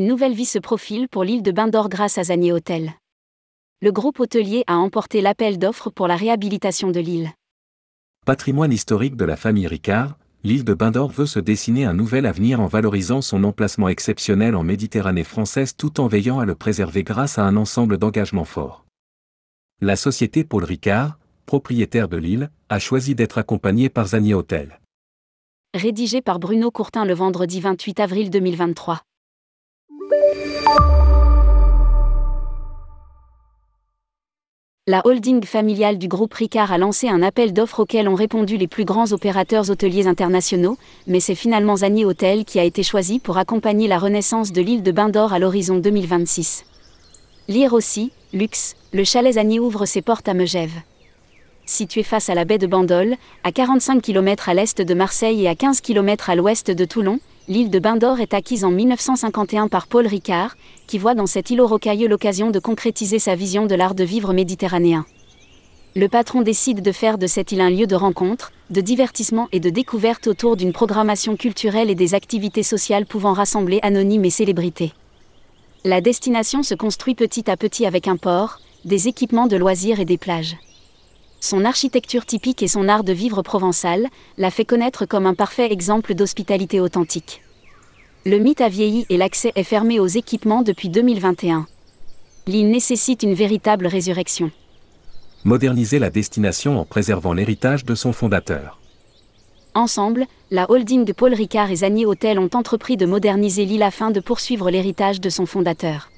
nouvelle vie se profile pour l'île de Bain d'Or grâce à Zanier Hôtel. Le groupe hôtelier a emporté l'appel d'offres pour la réhabilitation de l'île. Patrimoine historique de la famille Ricard, l'île de Bain d'Or veut se dessiner un nouvel avenir en valorisant son emplacement exceptionnel en Méditerranée française tout en veillant à le préserver grâce à un ensemble d'engagements forts. La société Paul Ricard, propriétaire de l'île, a choisi d'être accompagnée par Zanier Hôtel. Rédigé par Bruno Courtin le vendredi 28 avril 2023. La holding familiale du groupe Ricard a lancé un appel d'offres auquel ont répondu les plus grands opérateurs hôteliers internationaux, mais c'est finalement Zanier Hôtel qui a été choisi pour accompagner la renaissance de l'île de Bain d'Or à l'horizon 2026. Lire aussi, luxe, le chalet Zanier ouvre ses portes à Megève. Situé face à la baie de Bandol, à 45 km à l'est de Marseille et à 15 km à l'ouest de Toulon, l'île de Bain d'Or est acquise en 1951 par Paul Ricard, qui voit dans cet îlot rocailleux l'occasion de concrétiser sa vision de l'art de vivre méditerranéen. Le patron décide de faire de cette île un lieu de rencontre, de divertissement et de découverte autour d'une programmation culturelle et des activités sociales pouvant rassembler anonymes et célébrités. La destination se construit petit à petit avec un port, des équipements de loisirs et des plages. Son architecture typique et son art de vivre provençal l'a fait connaître comme un parfait exemple d'hospitalité authentique. Le mythe a vieilli et l'accès est fermé aux équipements depuis 2021. L'île nécessite une véritable résurrection. Moderniser la destination en préservant l'héritage de son fondateur. Ensemble, la holding de Paul Ricard et Zanier Hôtel ont entrepris de moderniser l'île afin de poursuivre l'héritage de son fondateur.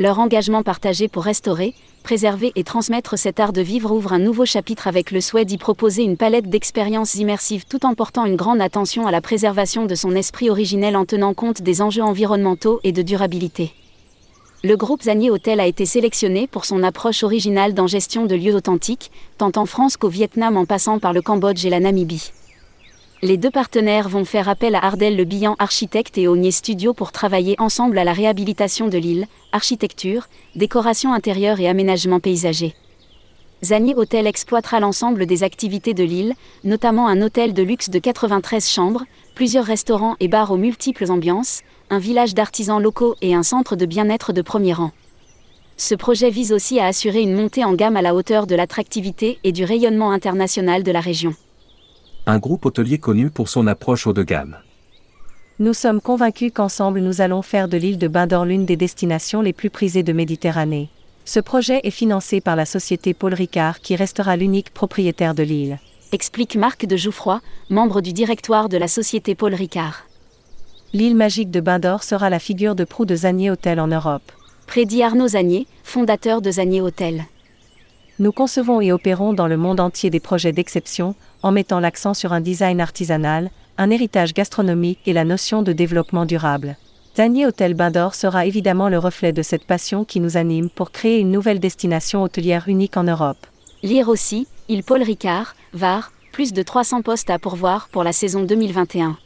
Leur engagement partagé pour restaurer, préserver et transmettre cet art de vivre ouvre un nouveau chapitre avec le souhait d'y proposer une palette d'expériences immersives tout en portant une grande attention à la préservation de son esprit originel en tenant compte des enjeux environnementaux et de durabilité. Le groupe Zanier Hotel a été sélectionné pour son approche originale dans gestion de lieux authentiques, tant en France qu'au Vietnam en passant par le Cambodge et la Namibie. Les deux partenaires vont faire appel à Ardel Le Billan Architecte et Ognier Studio pour travailler ensemble à la réhabilitation de l'île, architecture, décoration intérieure et aménagement paysager. Zanier Hôtel exploitera l'ensemble des activités de l'île, notamment un hôtel de luxe de 93 chambres, plusieurs restaurants et bars aux multiples ambiances, un village d'artisans locaux et un centre de bien-être de premier rang. Ce projet vise aussi à assurer une montée en gamme à la hauteur de l'attractivité et du rayonnement international de la région un groupe hôtelier connu pour son approche haut de gamme. Nous sommes convaincus qu'ensemble nous allons faire de l'île de Bain d'Or l'une des destinations les plus prisées de Méditerranée. Ce projet est financé par la société Paul Ricard qui restera l'unique propriétaire de l'île. Explique Marc de Jouffroy, membre du directoire de la société Paul Ricard. L'île magique de Bain d'Or sera la figure de proue de Zanier Hôtel en Europe. Prédit Arnaud Zanier, fondateur de Zanier Hôtel. Nous concevons et opérons dans le monde entier des projets d'exception, en mettant l'accent sur un design artisanal, un héritage gastronomique et la notion de développement durable. Danier Hôtel Bain d'Or sera évidemment le reflet de cette passion qui nous anime pour créer une nouvelle destination hôtelière unique en Europe. Lire aussi, il Paul Ricard, VAR, plus de 300 postes à pourvoir pour la saison 2021.